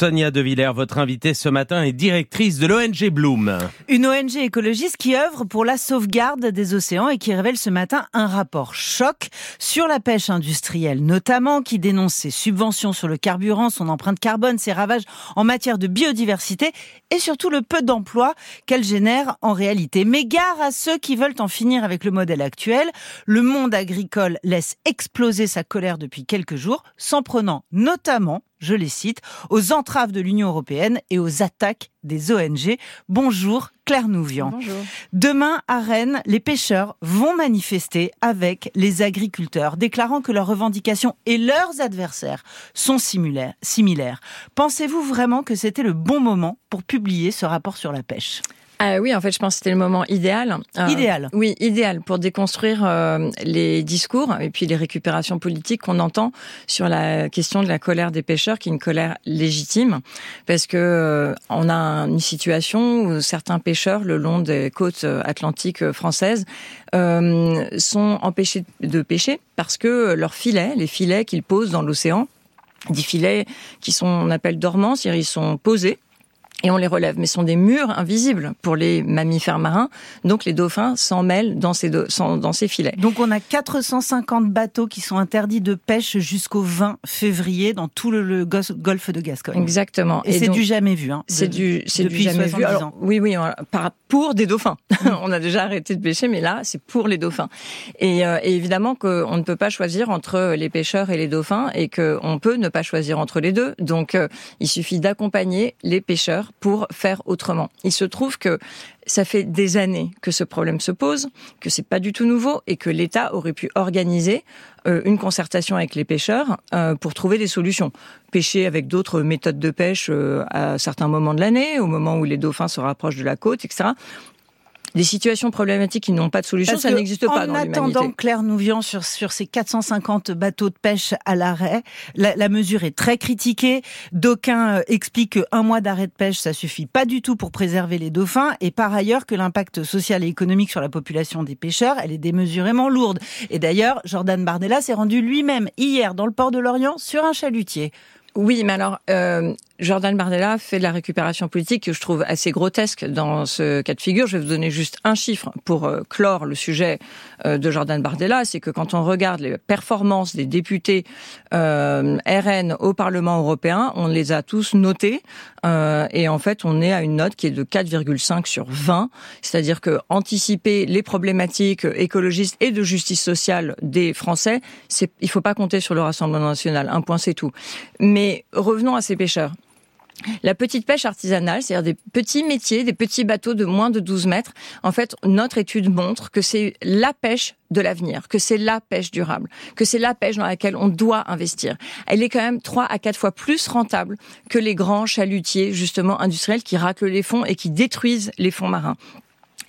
Sonia De Villers, votre invitée ce matin est directrice de l'ONG Bloom. Une ONG écologiste qui œuvre pour la sauvegarde des océans et qui révèle ce matin un rapport choc sur la pêche industrielle, notamment qui dénonce ses subventions sur le carburant, son empreinte carbone, ses ravages en matière de biodiversité et surtout le peu d'emplois qu'elle génère en réalité. Mais gare à ceux qui veulent en finir avec le modèle actuel. Le monde agricole laisse exploser sa colère depuis quelques jours, s'en prenant notamment je les cite, aux entraves de l'Union européenne et aux attaques des ONG. Bonjour Claire Nouvian. Bonjour. Demain à Rennes, les pêcheurs vont manifester avec les agriculteurs, déclarant que leurs revendications et leurs adversaires sont similaires. similaires. Pensez-vous vraiment que c'était le bon moment pour publier ce rapport sur la pêche? Ah oui, en fait, je pense que c'était le moment idéal. Euh, idéal. Oui, idéal pour déconstruire euh, les discours et puis les récupérations politiques qu'on entend sur la question de la colère des pêcheurs, qui est une colère légitime, parce que euh, on a une situation où certains pêcheurs le long des côtes atlantiques françaises sont empêchés de pêcher parce que leurs filets, les filets qu'ils posent dans l'océan, des filets qui sont, on appelle dormants, c'est-à-dire ils sont posés et on les relève, mais ce sont des murs invisibles pour les mammifères marins. Donc les dauphins s'en mêlent dans ces, dans ces filets. Donc on a 450 bateaux qui sont interdits de pêche jusqu'au 20 février dans tout le, golfe de Gascogne. Exactement. Et, c'est du jamais vu. Hein, c'est du, c'est du jamais vu. Alors, oui, oui, par, pour des dauphins. on a déjà arrêté de pêcher, mais là, c'est pour les dauphins. Et, euh, et évidemment qu'on ne peut pas choisir entre les pêcheurs et les dauphins, et qu'on peut ne pas choisir entre les deux. Donc, euh, il suffit d'accompagner les pêcheurs pour faire autrement. Il se trouve que ça fait des années que ce problème se pose, que c'est pas du tout nouveau et que l'État aurait pu organiser euh, une concertation avec les pêcheurs euh, pour trouver des solutions. Pêcher avec d'autres méthodes de pêche euh, à certains moments de l'année, au moment où les dauphins se rapprochent de la côte, etc des situations problématiques qui n'ont pas de solution, ça n'existe pas dans l'humanité. En attendant, Claire Nouvian, sur, sur ces 450 bateaux de pêche à l'arrêt, la, la, mesure est très critiquée. D'aucuns euh, expliquent qu'un mois d'arrêt de pêche, ça suffit pas du tout pour préserver les dauphins, et par ailleurs que l'impact social et économique sur la population des pêcheurs, elle est démesurément lourde. Et d'ailleurs, Jordan Bardella s'est rendu lui-même hier dans le port de Lorient sur un chalutier. Oui, mais alors, euh, Jordan Bardella fait de la récupération politique que je trouve assez grotesque dans ce cas de figure. Je vais vous donner juste un chiffre pour euh, clore le sujet euh, de Jordan Bardella. C'est que quand on regarde les performances des députés euh, RN au Parlement européen, on les a tous notés. et en fait, on est à une note qui est de 4,5 sur 20. C'est-à-dire que anticiper les problématiques écologistes et de justice sociale des Français, c'est, il faut pas compter sur le Rassemblement national. Un point, c'est tout. Mais revenons à ces pêcheurs. La petite pêche artisanale, c'est-à-dire des petits métiers, des petits bateaux de moins de 12 mètres, en fait, notre étude montre que c'est la pêche de l'avenir, que c'est la pêche durable, que c'est la pêche dans laquelle on doit investir. Elle est quand même trois à quatre fois plus rentable que les grands chalutiers, justement, industriels qui raclent les fonds et qui détruisent les fonds marins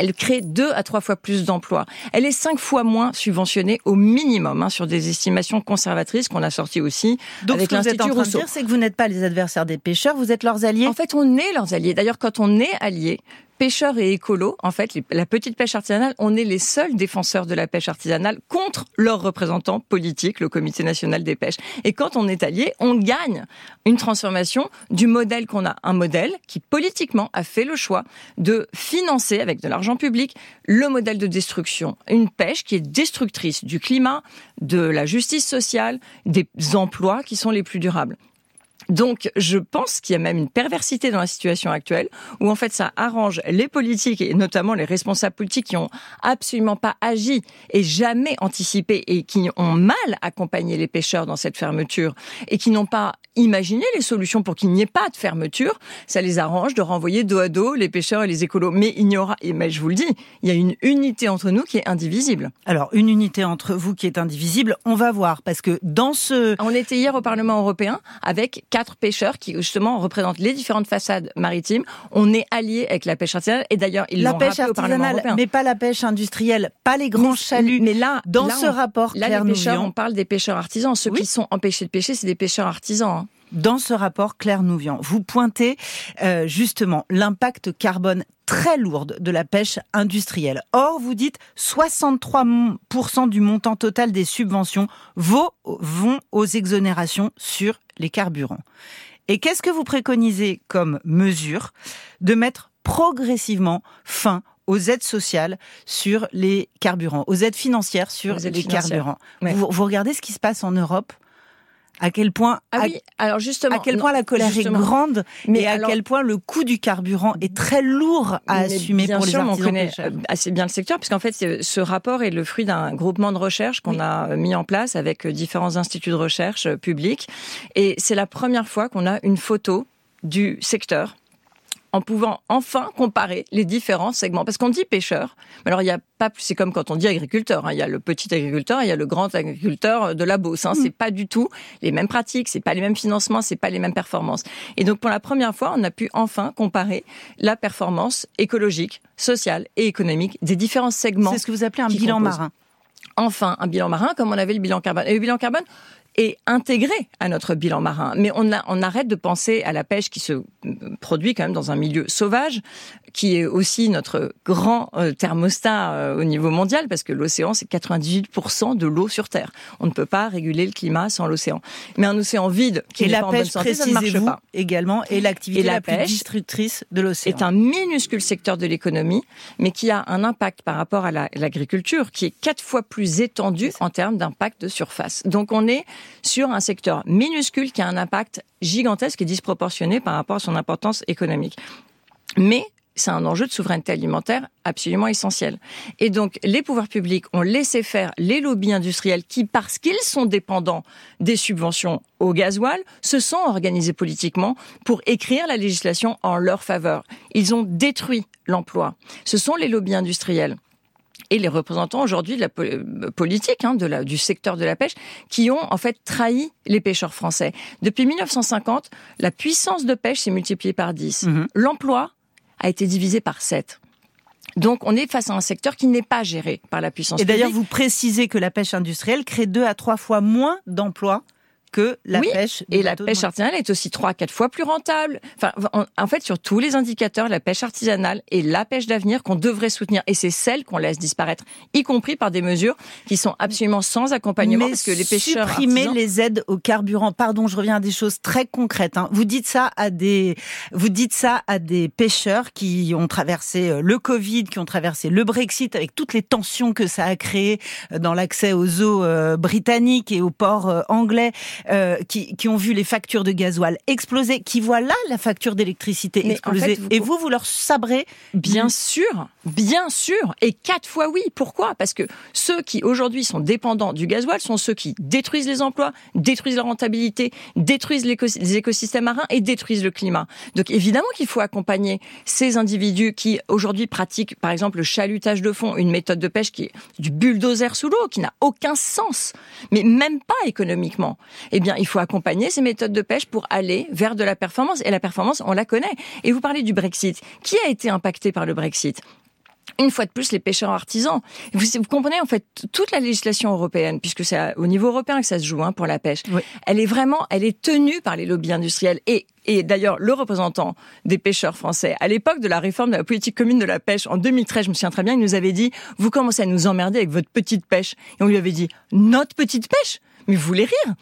elle crée deux à trois fois plus d'emplois. Elle est cinq fois moins subventionnée au minimum hein, sur des estimations conservatrices qu'on a sorties aussi Donc, avec l'Institut Rousseau. Donc, ce que vous êtes en train de dire, c'est que vous n'êtes pas les adversaires des pêcheurs, vous êtes leurs alliés. En fait, on est leurs alliés. D'ailleurs, quand on est alliés, pêcheurs et écolos, en fait, la petite pêche artisanale, on est les seuls défenseurs de la pêche artisanale contre leurs représentants politiques, le Comité national des pêches. Et quand on est allié, on gagne une transformation du modèle qu'on a. Un modèle qui, politiquement, a fait le choix de financer, avec de l'argent public, le modèle de destruction. Une pêche qui est destructrice du climat, de la justice sociale, des emplois qui sont les plus durables. Donc, je pense qu'il y a même une perversité dans la situation actuelle, où en fait ça arrange les politiques et notamment les responsables politiques qui ont absolument pas agi et jamais anticipé et qui ont mal accompagné les pêcheurs dans cette fermeture et qui n'ont pas imaginé les solutions pour qu'il n'y ait pas de fermeture. Ça les arrange de renvoyer dos à dos les pêcheurs et les écolos. Mais il y aura, et mais je vous le dis, il y a une unité entre nous qui est indivisible. Alors, une unité entre vous qui est indivisible, on va voir, parce que dans ce... On était hier au Parlement européen avec quatre pêcheurs qui justement représentent les différentes façades maritimes. On est alliés avec la pêche artisanale et d'ailleurs ils la pêche artisanale, mais pas la pêche industrielle, pas les grands chaluts. Mais là, dans là, ce on- rapport, là Claire les pêcheurs, on parle des pêcheurs artisans. Ceux Oui. qui sont empêchés de pêcher, c'est des pêcheurs artisans. hein. Dans ce rapport, Claire Nouvian, vous pointez euh, justement l'impact carbone très lourd de la pêche industrielle. Or, vous dites 63% du montant total des subventions vaut- vont aux exonérations sur les carburants. Et qu'est-ce que vous préconisez comme mesure de mettre progressivement fin aux aides sociales sur les carburants, aux aides financières sur les carburants? Vous, vous regardez ce qui se passe en Europe à quel point ah oui, alors justement, à quel point la colère est grande mais et à quel point le coût du carburant est très lourd à assumer pour les artisans on connaît euh, assez bien le secteur puisqu'en fait ce rapport est le fruit d'un groupement de recherche qu'on a mis en place avec différents instituts de recherche euh, publics. Et c'est la première fois qu'on a une photo du secteur en pouvant enfin comparer les différents segments. Parce qu'on dit pêcheur, mais alors il y a pas, c'est comme quand on dit agriculteur. Hein. Il y a le petit agriculteur, il y a le grand agriculteur de la Beauce. Hein. Mm. C'est pas du tout les mêmes pratiques, c'est pas les mêmes financements, c'est pas les mêmes performances. Et donc pour la première fois, on a pu enfin comparer la performance écologique, sociale et économique des différents segments. C'est ce que vous appelez un bilan marin. Enfin, un bilan marin, comme on avait le bilan carbone. Et le bilan carbone, est intégré à notre bilan marin. Mais on, on arrête de penser à la pêche qui se produit quand même dans un milieu sauvage, qui est aussi notre grand euh, thermostat euh, au niveau mondial, parce que l'océan, c'est 98% de l'eau sur Terre. On ne peut pas réguler le climat sans l'océan. Mais un océan vide qui n'est pas en bonne santé, ça ne marche pas. également, et l'activité la, plus destructrice de l'océan. est un minuscule secteur de l'économie, mais qui a un impact par rapport à l'agriculture, qui est quatre fois plus étendu en termes d'impact de surface. Donc on est sur un secteur minuscule qui a un impact gigantesque et disproportionné par rapport à son importance économique. Mais c'est un enjeu de souveraineté alimentaire absolument essentiel. Et donc, les pouvoirs publics ont laissé faire les lobbies industriels qui, parce qu'ils sont dépendants des subventions au gasoil, se sont organisés politiquement pour écrire la législation en leur faveur. Ils ont détruit l'emploi. Ce sont les lobbies industriels et les représentants aujourd'hui de la euh, politique, hein, de la, du secteur de la pêche, qui ont en fait trahi les pêcheurs français. Depuis 1950, la puissance de pêche s'est multipliée par 10. Mhm. L'emploi a été divisé par 7. Donc on est face à un secteur qui n'est pas géré par la puissance. Et d'ailleurs, vous précisez que la pêche industrielle crée deux à trois fois moins d'emplois que la pêche. Et la pêche artisanale est aussi trois, quatre fois plus rentable. Enfin, en, fait, sur tous les indicateurs, la pêche artisanale est la pêche d'avenir qu'on devrait soutenir. Et c'est celle qu'on laisse disparaître, y compris par des mesures qui sont absolument sans accompagnement, parce que les pêcheurs supprimer les aides au carburant. Pardon, je reviens à des choses très concrètes. Hein. Vous dites ça à des, vous dites ça à des pêcheurs qui ont traversé euh, le Covid, qui ont traversé le Brexit avec toutes les tensions que ça a créé euh, dans l'accès aux eaux euh, britanniques et aux ports anglais. Euh, qui, qui, ont vu les factures de gasoil exploser, qui voient là la facture d'électricité exploser. Et vous, vous leur sabrez Bien sûr, bien sûr, et quatre fois oui. Pourquoi? Parce que ceux qui aujourd'hui sont dépendants du gasoil sont ceux qui détruisent les emplois, détruisent la rentabilité, détruisent les écosystèmes marins et détruisent le climat. Donc évidemment qu'il faut accompagner ces individus qui aujourd'hui pratiquent par exemple le chalutage de fond, une méthode de pêche qui est du bulldozer sous l'eau, qui n'a aucun sens, mais même pas économiquement eh bien, il faut accompagner ces méthodes de pêche pour aller vers de la performance. Et la performance, on la connaît. Et vous parlez du Brexit. Qui a été impacté par le Brexit? Une fois de plus, les pêcheurs artisans. Vous, comprenez en fait toute la législation européenne, puisque c'est au niveau européen que ça se joue hein, pour la pêche. Elle est vraiment, elle est tenue par les lobbies industriels et et d'ailleurs, le représentant des pêcheurs français, à l'époque de la réforme de la politique commune de la pêche, en 2013, je me souviens très bien, il nous avait dit, vous commencez à nous emmerder avec votre petite pêche. Et on lui avait dit, notre petite pêche? Mais vous voulez rire?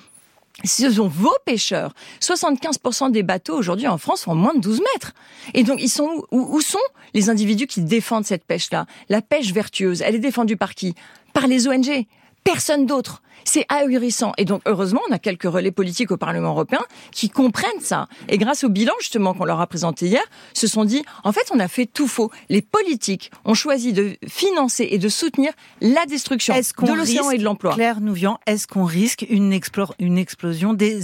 Ce sont vos pêcheurs. 75% des bateaux aujourd'hui en France font moins de 12 mètres. Et donc, ils sont où, où sont les individus qui défendent cette pêche-là? La pêche vertueuse, elle est défendue par qui? Par les ONG. Personne d'autre. C'est ahurissant. Et donc, heureusement, on a quelques relais politiques au Parlement européen qui comprennent ça. Et grâce au bilan, justement, qu'on leur a présenté hier, se sont dit, en fait, on a fait tout faux. Les politiques ont choisi de financer et de soutenir la destruction de l'océan et de l'emploi. Claire Nouvian, est-ce qu'on risque une, une explosion des,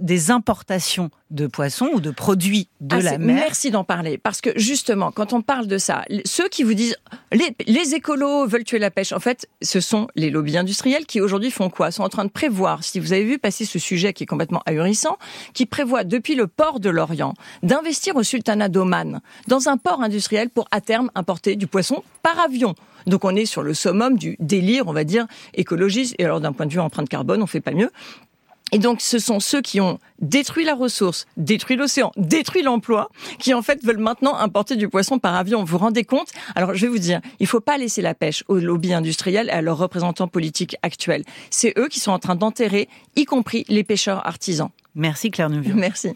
des importations de poissons ou de produits de ah, la mer Merci d'en parler. Parce que, justement, quand on parle de ça, ceux qui vous disent, les, les écolos veulent tuer la pêche, en fait, ce sont les lobbies industriels qui aujourd'hui font quoi? Sont en train de prévoir, si vous avez vu passer ce sujet qui est complètement ahurissant, qui prévoit depuis le port de l'Orient d'investir au sultanat d'Oman dans un port industriel pour à terme importer du poisson par avion. Donc on est sur le summum du délire, on va dire, écologiste. Et alors d'un point de vue empreinte carbone, on fait pas mieux. Et donc, ce sont ceux qui ont détruit la ressource, détruit l'océan, détruit l'emploi, qui en fait veulent maintenant importer du poisson par avion. Vous vous rendez compte? Alors, je vais vous dire, il ne faut pas laisser la pêche aux lobbies industriels et à leurs représentants politiques actuels. C'est eux qui sont en train d'enterrer, y compris les pêcheurs artisans. Merci Claire Neuville. Merci.